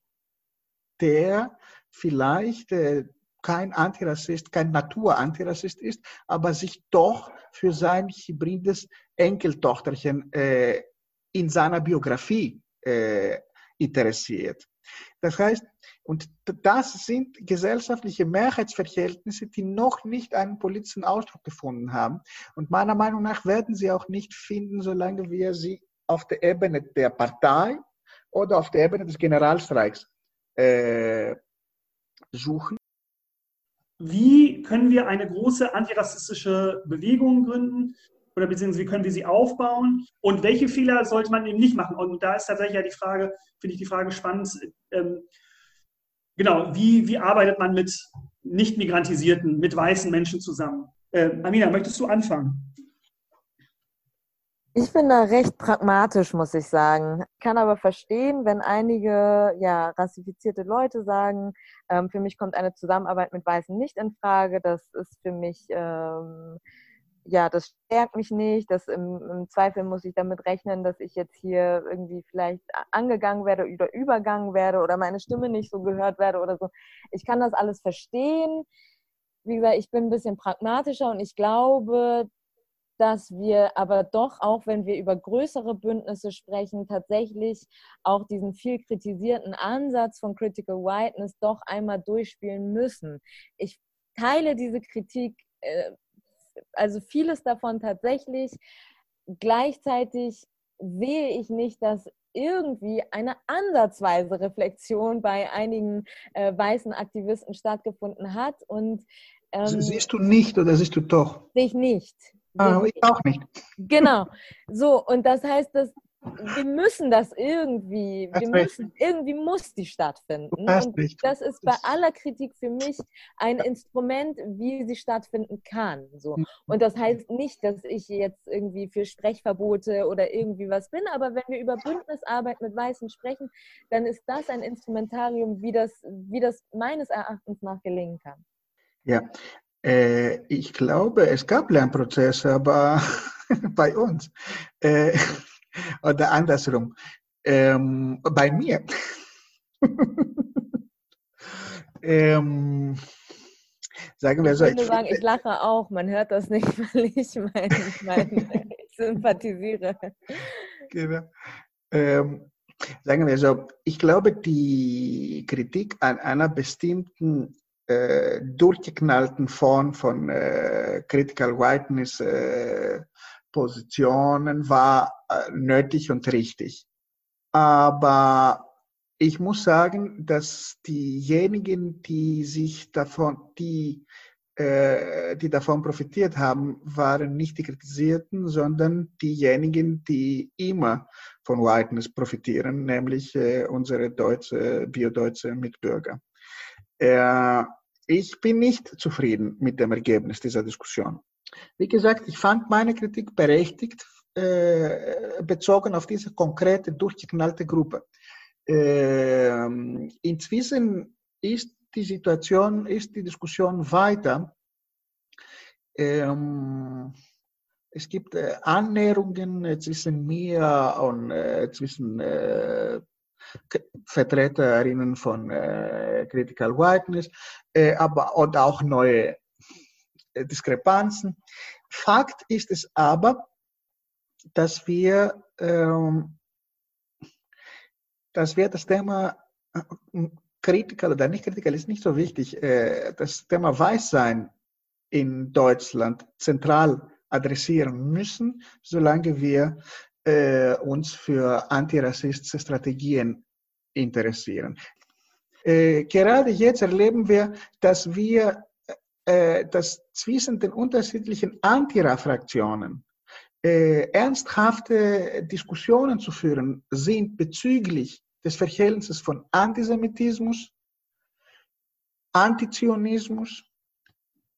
der vielleicht äh, kein Antirassist, kein Natur-Antirassist ist, aber sich doch für sein hybrides Enkeltochterchen äh, in seiner Biografie äh, interessiert. Das heißt, und das sind gesellschaftliche Mehrheitsverhältnisse, die noch nicht einen politischen Ausdruck gefunden haben. Und meiner Meinung nach werden sie auch nicht finden, solange wir sie auf der Ebene der Partei oder auf der Ebene des Generalstreiks äh, suchen. Wie können wir eine große antirassistische Bewegung gründen? Oder beziehungsweise wie können wir sie aufbauen? Und welche Fehler sollte man eben nicht machen? Und da ist tatsächlich ja die Frage, finde ich die Frage spannend, ähm, genau, wie, wie arbeitet man mit nicht migrantisierten, mit weißen Menschen zusammen? Äh, Amina, möchtest du anfangen? Ich bin da recht pragmatisch, muss ich sagen. Kann aber verstehen, wenn einige ja, rassifizierte Leute sagen, ähm, für mich kommt eine Zusammenarbeit mit Weißen nicht in Frage. Das ist für mich, ähm, ja, das stärkt mich nicht. Das im, im, Zweifel muss ich damit rechnen, dass ich jetzt hier irgendwie vielleicht angegangen werde oder übergangen werde oder meine Stimme nicht so gehört werde oder so. Ich kann das alles verstehen. Wie gesagt, ich bin ein bisschen pragmatischer und ich glaube, dass wir aber doch, auch wenn wir über größere Bündnisse sprechen, tatsächlich auch diesen viel kritisierten Ansatz von Critical Whiteness doch einmal durchspielen müssen. Ich teile diese Kritik, äh, also vieles davon tatsächlich. Gleichzeitig sehe ich nicht, dass irgendwie eine ansatzweise Reflexion bei einigen äh, weißen Aktivisten stattgefunden hat. Und ähm, siehst du nicht oder siehst du doch? Sehe ich nicht. Ah, ich auch nicht. Genau. So, und das heißt, dass wir müssen das irgendwie, wir müssen, irgendwie muss die stattfinden. Und das ist bei aller Kritik für mich ein Instrument, wie sie stattfinden kann. So. Mhm. Und das heißt nicht, dass ich jetzt irgendwie für Sprechverbote oder irgendwie was bin, aber wenn wir über Bündnisarbeit mit Weißen sprechen, dann ist das ein Instrumentarium, wie das, wie das meines Erachtens nach gelingen kann. Ja, äh, ich glaube, es gab Lernprozesse, aber bei uns. Äh, oder andersrum. Ähm, bei mir. ähm, sagen wir so. Ich würde sagen, ich lache auch. Man hört das nicht, weil ich meine, mein, ich sympathisiere. Genau. Ähm, sagen wir so, ich glaube, die Kritik an einer bestimmten äh, durchgeknallten Form von äh, Critical Whiteness äh, Positionen war äh, nötig und richtig. Aber ich muss sagen, dass diejenigen, die sich davon, die, äh, die davon profitiert haben, waren nicht die Kritisierten, sondern diejenigen, die immer von Whiteness profitieren, nämlich unsere deutsche, biodeutsche Mitbürger. Äh, ich bin nicht zufrieden mit dem Ergebnis dieser Diskussion. Wie gesagt, ich fand meine Kritik berechtigt, äh, bezogen auf diese konkrete, durchgeknallte Gruppe. Äh, inzwischen ist die Situation, ist die Diskussion weiter. Ähm, es gibt äh, Annäherungen zwischen mir und äh, zwischen äh, Vertreterinnen von äh, Critical Whiteness, äh, aber und auch neue äh, Diskrepanzen. Fakt ist es aber, dass wir, ähm, dass wir das Thema äh, Critical oder nicht Critical ist nicht so wichtig. Äh, das Thema Weißsein in Deutschland zentral adressieren müssen, solange wir äh, uns für antirassistische Strategien interessieren. Äh, gerade jetzt erleben wir, dass wir äh, dass zwischen den unterschiedlichen Antira-Fraktionen äh, ernsthafte Diskussionen zu führen sind bezüglich des Verhältnisses von Antisemitismus, Antizionismus,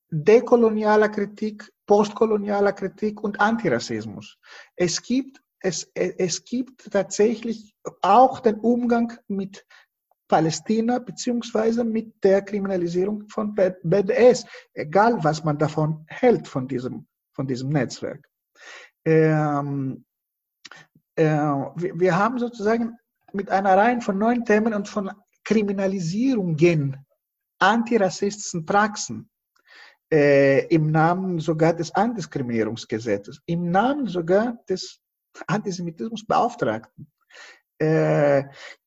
dekolonialer Kritik, postkolonialer Kritik und Antirassismus. Es gibt, es, es gibt tatsächlich auch den Umgang mit Palästina beziehungsweise mit der Kriminalisierung von BDS, egal was man davon hält, von diesem, von diesem Netzwerk. Ähm, äh, wir, wir, haben sozusagen mit einer Reihe von neuen Themen und von Kriminalisierungen antirassistischen Praxen äh, im Namen sogar des Antidiskriminierungsgesetzes, im Namen sogar des Antisemitismusbeauftragten äh,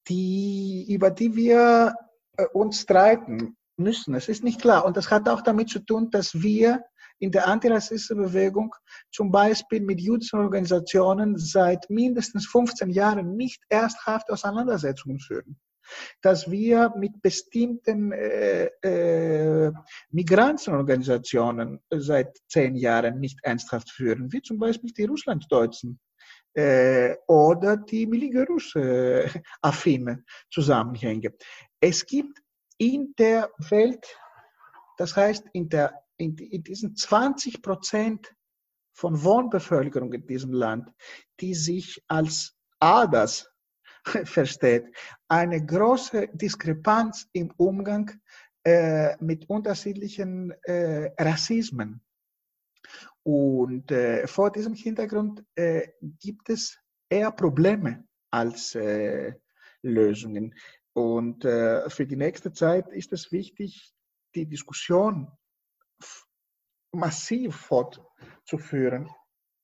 die, über die wir äh, uns streiten müssen. Es ist nicht klar. Und das hat auch damit zu tun, dass wir in der antirassistischen Bewegung zum Beispiel mit jüdischen Organisationen seit mindestens 15 Jahren nicht ernsthafte Auseinandersetzungen führen. Dass wir mit bestimmten äh, äh, Migrantenorganisationen seit zehn Jahren nicht ernsthaft führen, wie zum Beispiel die Russlanddeutschen oder die Miligerus-affine Zusammenhänge. Es gibt in der Welt, das heißt in, der, in, in diesen 20 Prozent von Wohnbevölkerung in diesem Land, die sich als Aders versteht, eine große Diskrepanz im Umgang äh, mit unterschiedlichen äh, Rassismen. Und äh, vor diesem Hintergrund äh, gibt es eher Probleme als äh, Lösungen. Und äh, für die nächste Zeit ist es wichtig, die Diskussion massiv fortzuführen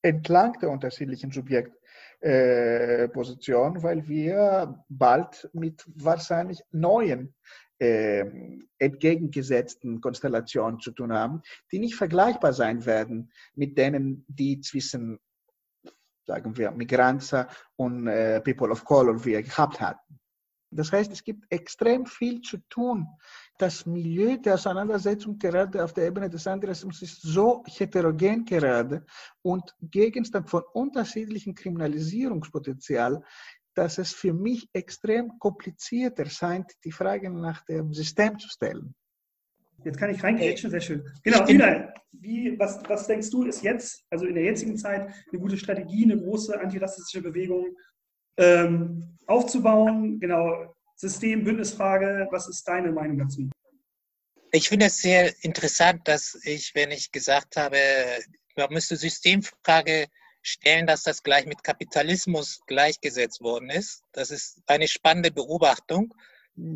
entlang der unterschiedlichen Subjektpositionen, äh, weil wir bald mit wahrscheinlich neuen äh, entgegengesetzten Konstellationen zu tun haben, die nicht vergleichbar sein werden mit denen, die zwischen, sagen wir, Migranza und äh, People of Color wir gehabt hatten. Das heißt, es gibt extrem viel zu tun. Das Milieu der Auseinandersetzung gerade auf der Ebene des Antirassismus ist so heterogen gerade und Gegenstand von unterschiedlichen Kriminalisierungspotenzial, dass es für mich extrem kompliziert erscheint, die Frage nach dem System zu stellen. Jetzt kann ich reingrätschen, sehr schön. Genau, Ina, wie, was, was denkst du, ist jetzt, also in der jetzigen Zeit, eine gute Strategie, eine große antirassistische Bewegung ähm, aufzubauen? Genau, System, Bündnisfrage, was ist deine Meinung dazu? Ich finde es sehr interessant, dass ich, wenn ich gesagt habe, man müsste Systemfrage stellen, dass das gleich mit Kapitalismus gleichgesetzt worden ist. Das ist eine spannende Beobachtung.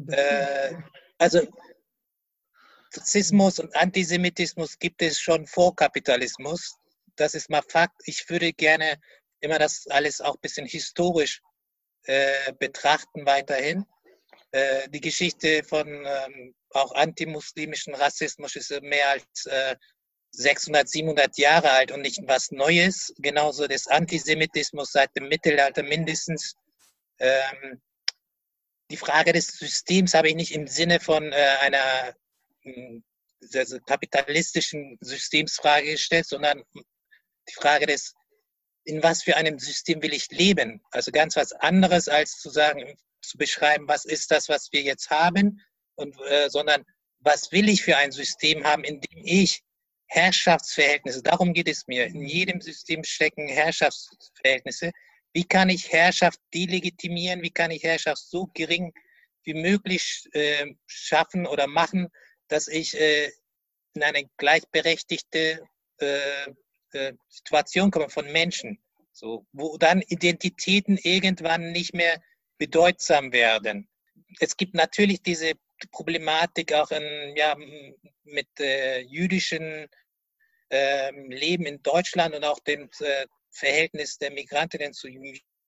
Äh, also Rassismus und Antisemitismus gibt es schon vor Kapitalismus. Das ist mal Fakt. Ich würde gerne immer das alles auch ein bisschen historisch äh, betrachten weiterhin. Äh, die Geschichte von ähm, auch antimuslimischen Rassismus ist mehr als äh, 600, 700 Jahre alt und nicht was Neues. Genauso des Antisemitismus seit dem Mittelalter mindestens. Ähm, die Frage des Systems habe ich nicht im Sinne von äh, einer also kapitalistischen Systemsfrage gestellt, sondern die Frage des, in was für einem System will ich leben? Also ganz was anderes als zu sagen, zu beschreiben, was ist das, was wir jetzt haben, und, äh, sondern was will ich für ein System haben, in dem ich Herrschaftsverhältnisse, darum geht es mir. In jedem System stecken Herrschaftsverhältnisse. Wie kann ich Herrschaft delegitimieren? Wie kann ich Herrschaft so gering wie möglich äh, schaffen oder machen, dass ich äh, in eine gleichberechtigte äh, äh Situation komme von Menschen, so, wo dann Identitäten irgendwann nicht mehr bedeutsam werden. Es gibt natürlich diese Problematik auch in, ja, mit äh, jüdischen äh, Leben in Deutschland und auch dem äh, Verhältnis der Migrantinnen zu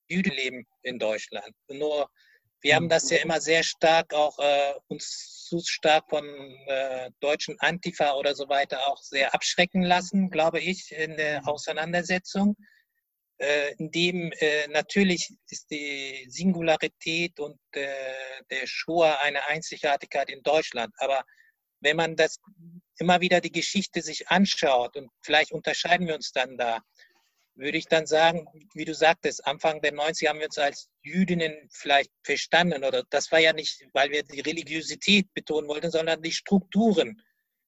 Jüdenleben in Deutschland. Nur wir haben das ja immer sehr stark auch äh, uns zu stark von äh, deutschen Antifa oder so weiter auch sehr abschrecken lassen, glaube ich, in der Auseinandersetzung äh, in dem äh, natürlich ist die Singularität und äh, der Shoah eine Einzigartigkeit in Deutschland. Aber wenn man das immer wieder die Geschichte sich anschaut und vielleicht unterscheiden wir uns dann da, würde ich dann sagen, wie du sagtest, Anfang der 90er haben wir uns als Jüdinnen vielleicht verstanden oder das war ja nicht, weil wir die Religiosität betonen wollten, sondern die Strukturen.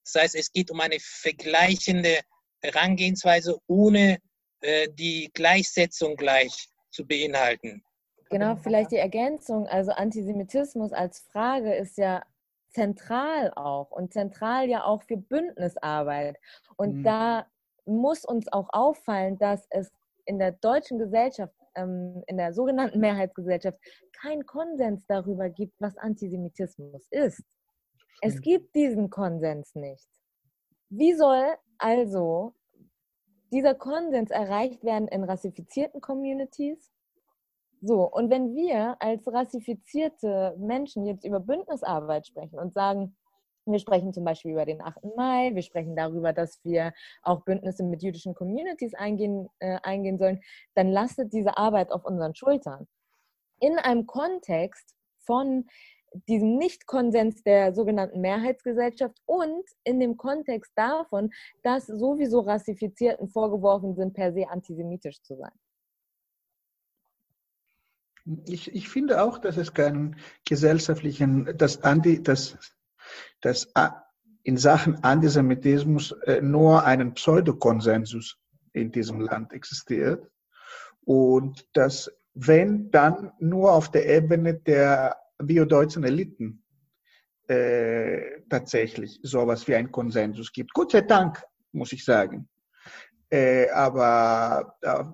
Das heißt, es geht um eine vergleichende Herangehensweise ohne äh, die Gleichsetzung gleich zu beinhalten. Genau, vielleicht die Ergänzung. Also Antisemitismus als Frage ist ja zentral auch und zentral ja auch für Bündnisarbeit. Und mhm. da muss uns auch auffallen, dass es in der deutschen Gesellschaft, ähm, in der sogenannten Mehrheitsgesellschaft, keinen Konsens darüber gibt, was Antisemitismus ist. Es gibt diesen Konsens nicht. Wie soll also dieser Konsens erreicht werden in rassifizierten Communities. So, und wenn wir als rassifizierte Menschen jetzt über Bündnisarbeit sprechen und sagen, wir sprechen zum Beispiel über den 8. Mai, wir sprechen darüber, dass wir auch Bündnisse mit jüdischen Communities eingehen, äh, eingehen sollen, dann lastet diese Arbeit auf unseren Schultern. In einem Kontext von diesem Nicht-Konsens der sogenannten Mehrheitsgesellschaft und in dem Kontext davon, dass sowieso Rassifizierten vorgeworfen sind, per se antisemitisch zu sein. Ich, ich finde auch, dass es keinen gesellschaftlichen, dass, Anti, dass, dass in Sachen Antisemitismus äh, nur einen Pseudokonsensus in diesem Land existiert und dass wenn dann nur auf der Ebene der biodeutschen Eliten äh, tatsächlich sowas wie ein Konsensus gibt. Gott sei Dank, muss ich sagen. Äh, aber äh,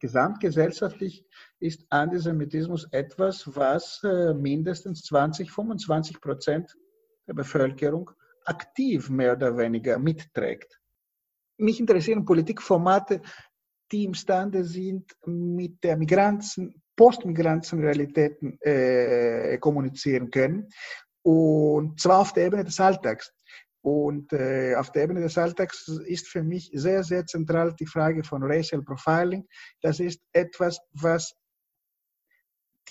gesamtgesellschaftlich ist Antisemitismus etwas, was äh, mindestens 20, 25 Prozent der Bevölkerung aktiv mehr oder weniger mitträgt. Mich interessieren Politikformate die imstande sind, mit der Migranten, Postmigrantenrealitäten äh, kommunizieren können. Und zwar auf der Ebene des Alltags. Und äh, auf der Ebene des Alltags ist für mich sehr, sehr zentral die Frage von Racial Profiling. Das ist etwas, was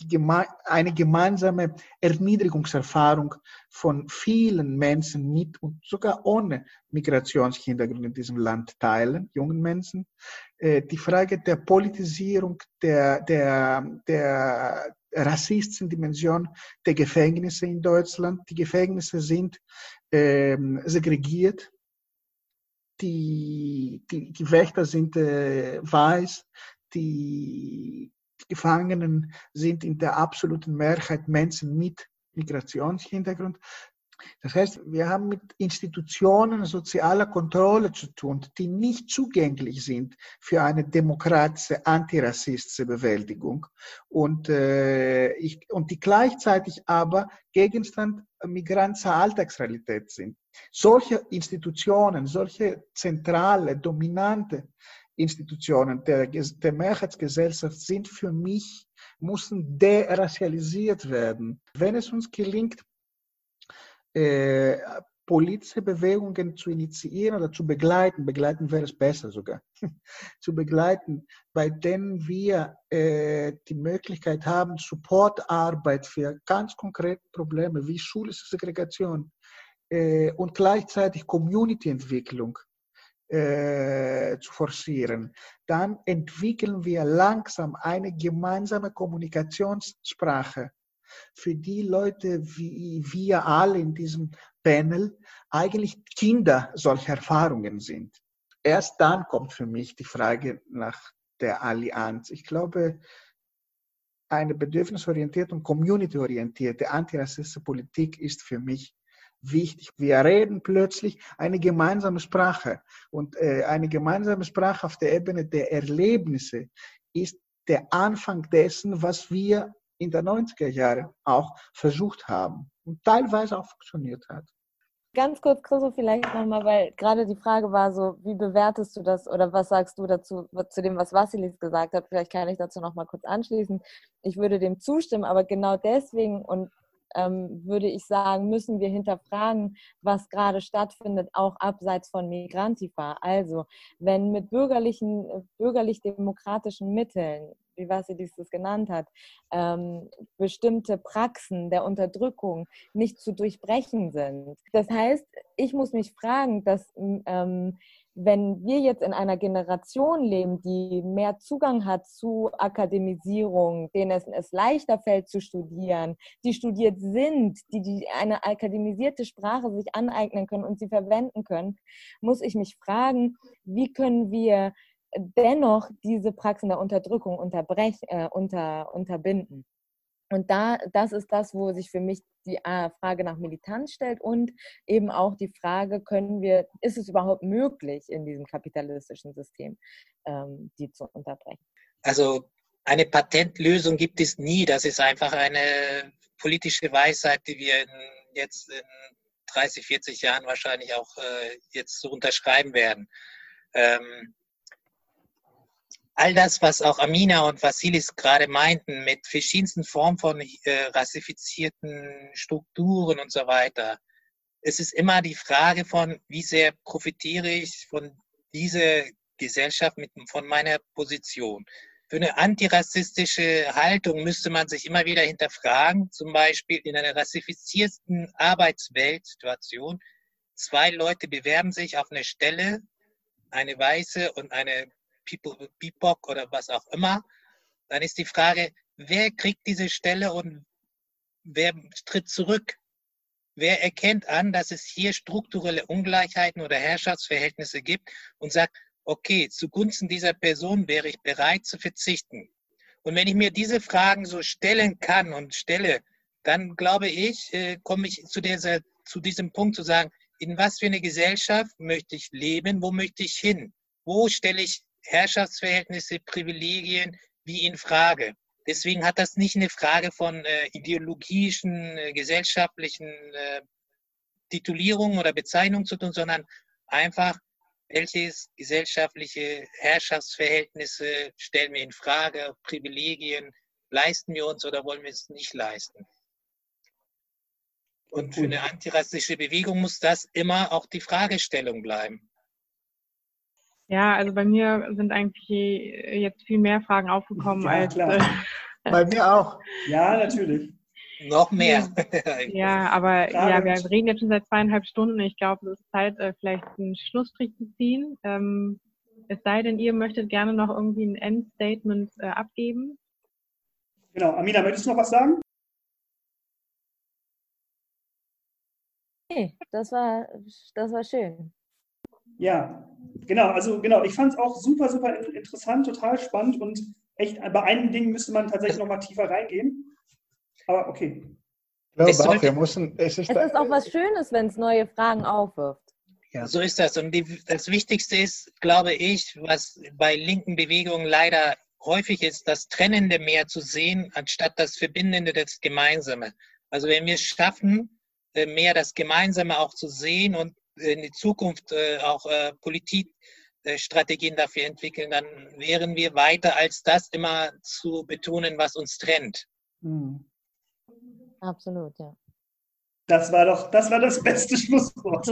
geme eine gemeinsame Erniedrigungserfahrung von vielen Menschen mit und sogar ohne Migrationshintergrund in diesem Land teilen, jungen Menschen. Äh, die Frage der Politisierung, der, der, der rassistischen Dimension der Gefängnisse in Deutschland. Die Gefängnisse sind ähm, segregiert. Die, die, die Wächter sind äh, weiß. Die, Gefangenen sind in der absoluten Mehrheit Menschen mit Migrationshintergrund. Das heißt, wir haben mit Institutionen sozialer Kontrolle zu tun, die nicht zugänglich sind für eine demokratische, antirassistische Bewältigung und, äh, ich, und die gleichzeitig aber Gegenstand migrantischer Alltagsrealität sind. Solche Institutionen, solche zentrale, dominante Institutionen der, der Mehrheitsgesellschaft sind für mich, müssen deracialisiert werden. Wenn es uns gelingt, äh, politische Bewegungen zu initiieren oder zu begleiten, begleiten wäre es besser sogar, zu begleiten, bei denen wir äh, die Möglichkeit haben, Supportarbeit für ganz konkrete Probleme wie schulische Segregation äh, und gleichzeitig Community-Entwicklung äh, zu forcieren, dann entwickeln wir langsam eine gemeinsame Kommunikationssprache für die Leute wie wir alle in diesem Panel eigentlich Kinder solcher Erfahrungen sind. Erst dann kommt für mich die Frage nach der Allianz. Ich glaube, eine bedürfnisorientierte und communityorientierte antirassistische Politik ist für mich wichtig. Wir reden plötzlich eine gemeinsame Sprache. Und äh, eine gemeinsame Sprache auf der Ebene der Erlebnisse ist der Anfang dessen, was wir in den 90er Jahren auch versucht haben und teilweise auch funktioniert hat. Ganz kurz, Chriso, vielleicht nochmal, weil gerade die Frage war so, wie bewertest du das oder was sagst du dazu, zu dem, was Vassilis gesagt hat? Vielleicht kann ich dazu nochmal kurz anschließen. Ich würde dem zustimmen, aber genau deswegen und ähm, würde ich sagen, müssen wir hinterfragen, was gerade stattfindet, auch abseits von Migrantifa. Also, wenn mit bürgerlichen, bürgerlich-demokratischen Mitteln wie Vassilis das genannt hat, ähm, bestimmte Praxen der Unterdrückung nicht zu durchbrechen sind. Das heißt, ich muss mich fragen, dass ähm, wenn wir jetzt in einer Generation leben, die mehr Zugang hat zu Akademisierung, denen es, leichter fällt zu studieren, die studiert sind, die, die eine akademisierte Sprache sich aneignen können und sie verwenden können, muss ich mich fragen, wie können wir dennoch diese Praxen der Unterdrückung unterbrech, äh, unter, unterbinden? Und da, das ist das, wo sich für mich die äh, Frage nach Militanz stellt und eben auch die Frage, können wir, ist es überhaupt möglich, in diesem kapitalistischen System ähm, die zu unterbrechen? Also eine Patentlösung gibt es nie. Das ist einfach eine politische Weisheit, die wir in, jetzt in 30, 40 Jahren wahrscheinlich auch äh, jetzt so unterschreiben werden. Ähm, all das, was auch Amina und Vasilis gerade meinten, mit verschiedensten Formen von äh, rassifizierten Strukturen und so weiter, es ist immer die Frage von, wie sehr profitiere ich von dieser Gesellschaft mit, von meiner Position. Für eine antirassistische Haltung müsste man sich immer wieder hinterfragen, zum Beispiel in einer rassifizierten Arbeitsweltsituation, zwei Leute bewerben sich auf eine Stelle, eine weiße und eine BIPOC oder was auch immer, dann ist die Frage, wer kriegt diese Stelle und wer tritt zurück? Wer erkennt an, dass es hier strukturelle Ungleichheiten oder Herrschaftsverhältnisse gibt und sagt, okay, zugunsten dieser Person wäre ich bereit zu verzichten. Und wenn ich mir diese Fragen so stellen kann und stelle, dann glaube ich, äh, komme ich zu, dieser, zu diesem Punkt zu sagen, in was für eine Gesellschaft möchte ich leben, wo möchte ich hin? Wo stelle ich Herrschaftsverhältnisse, Privilegien wie in Frage. Deswegen hat das nicht eine Frage von äh, ideologischen, äh, gesellschaftlichen äh, Titulierungen oder Bezeichnungen zu tun, sondern einfach welche gesellschaftliche Herrschaftsverhältnisse stellen wir in Frage, Privilegien leisten wir uns oder wollen wir es nicht leisten? Und für eine antirassistische Bewegung muss das immer auch die Fragestellung bleiben. Ja, also bei mir sind eigentlich jetzt viel mehr Fragen aufgekommen Ja, als. klar. Äh, Bei mir auch. Ja, natürlich. Noch mehr. ja, aber ja, wir reden jetzt schon seit zweieinhalb Stunden. Ich glaube, es ist Zeit, äh, vielleicht einen Schlussstrich zu ziehen. Ähm, es sei denn, ihr möchtet gerne noch irgendwie ein Endstatement äh, abgeben. Genau. Amina, möchtest du noch was sagen? Nee, das war, das war schön. Ja, genau. Also genau, ich fand es auch super, super in- interessant, total spannend und echt bei einigen Dingen müsste man tatsächlich noch mal tiefer reingehen. Aber okay. Ich glaube Es auch, wir müssen, es ist, Es ist auch was Schönes, wenn es neue Fragen aufwirft. Ja. So ist das. Und die, das Wichtigste ist, glaube ich, was bei linken Bewegungen leider häufig ist, das Trennende mehr zu sehen, anstatt das Verbindende, das Gemeinsame. Also wenn wir es schaffen, äh, mehr das Gemeinsame auch zu sehen und in die Zukunft äh, auch äh, Politikstrategien dafür entwickeln, dann wären wir weiter als das immer zu betonen, was uns trennt. Hm. Absolut, ja. Das war doch, das war das beste Schlusswort.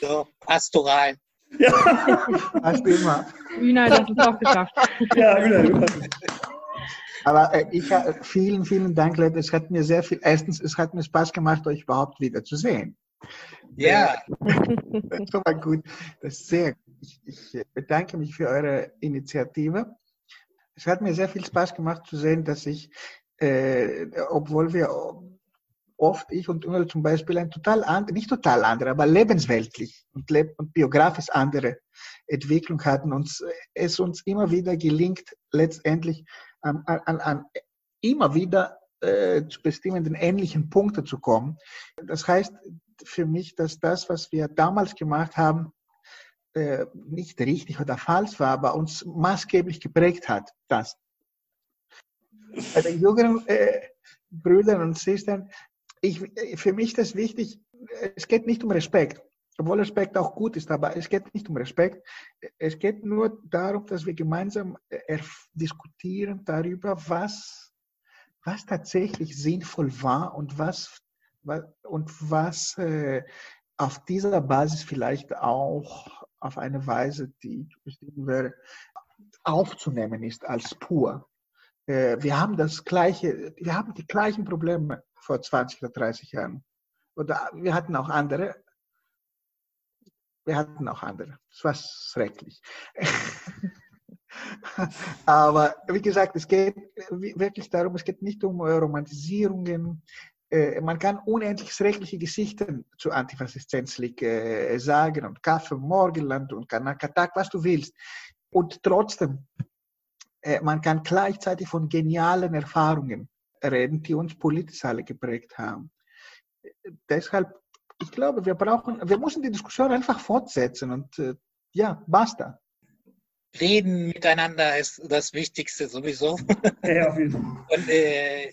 So pastoral. Ja, Fast immer. Üna, das ist auch geschafft. ja, Üna, Üna. Aber äh, ich, ha- vielen, vielen Dank, Leute. Es hat mir sehr viel, erstens, es hat mir Spaß gemacht, euch überhaupt wieder zu sehen. Ja, Das war gut. Das ist sehr gut. Ich, ich bedanke mich für eure Initiative. Es hat mir sehr viel Spaß gemacht zu sehen, dass ich, äh, obwohl wir oft, ich und Unel zum Beispiel, ein total andere, nicht total andere, aber lebensweltlich und, leb und biografisch andere Entwicklung hatten, uns äh, es uns immer wieder gelingt, letztendlich an, an, an immer wieder äh, zu bestimmenden ähnlichen Punkten zu kommen. Das heißt für mich, dass das, was wir damals gemacht haben, äh, nicht richtig oder falsch war, aber uns maßgeblich geprägt hat. Das. Bei den jüngeren äh, Brüdern und Schwestern, ich, für mich ist das wichtig, es geht nicht um Respekt, obwohl Respekt auch gut ist, aber es geht nicht um Respekt. Es geht nur darum, dass wir gemeinsam äh, diskutieren darüber, was, was tatsächlich sinnvoll war und was und was äh, auf dieser Basis vielleicht auch auf eine Weise, die bestimmen wäre, aufzunehmen ist als pur. Äh, wir haben das gleiche, wir haben die gleichen Probleme vor 20 oder 30 Jahren. Oder wir hatten auch andere. Wir hatten auch andere. Das war schrecklich. Aber wie gesagt, es geht wirklich darum, es geht nicht um Romantisierungen. Äh, Man kann unendlich schreckliche Geschichten zur Antifaszistenz äh, sagen und Kaffee, Morgenland und Kanakatak, was du willst. Und trotzdem, äh, man kann gleichzeitig von genialen Erfahrungen reden, die uns politisch alle geprägt haben. Deshalb, ich glaube, wir brauchen, wir müssen die Diskussion einfach fortsetzen und äh, ja, basta. reden miteinander ist das Wichtigste sowieso. Ja, auf jeden Fall. Und äh,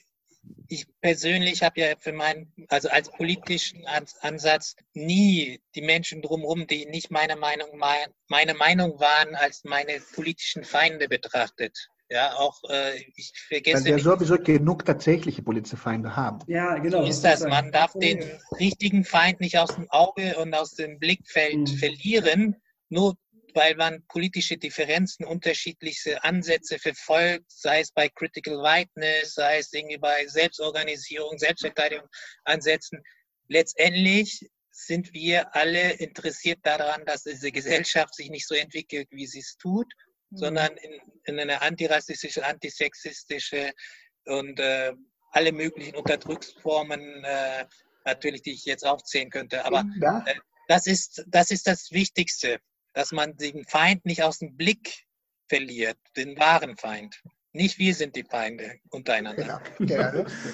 ich persönlich habe ja für meinen, also als politischen Ans- Ansatz nie die Menschen drumherum, die nicht meine Meinung, mein, meine Meinung waren, als meine politischen Feinde betrachtet. Ja, auch äh, ich Weil vergesse wir nicht, sowieso genug tatsächliche politische Feinde haben. Ja, genau. so ist das. Man darf den richtigen Feind nicht aus dem Auge und aus dem Blickfeld Mhm. verlieren, nur weil man politische Differenzen, unterschiedliche Ansätze verfolgt, sei es bei Critical Whiteness, sei es irgendwie bei Selbstorganisierung, Selbstverteidigung Ansätzen. Letztendlich sind wir alle interessiert daran, dass diese Gesellschaft sich nicht so entwickelt, wie sie es tut, sondern in, in eine antirassistische, antisexistische und äh, alle möglichen Unterdrückungsformen, äh, natürlich, die ich jetzt aufzählen könnte. Aber ja, das ist, das ist das Wichtigste, dass man den Feind nicht aus dem Blick verliert, den wahren Feind. Nicht wir sind die Feinde untereinander. genau. genau.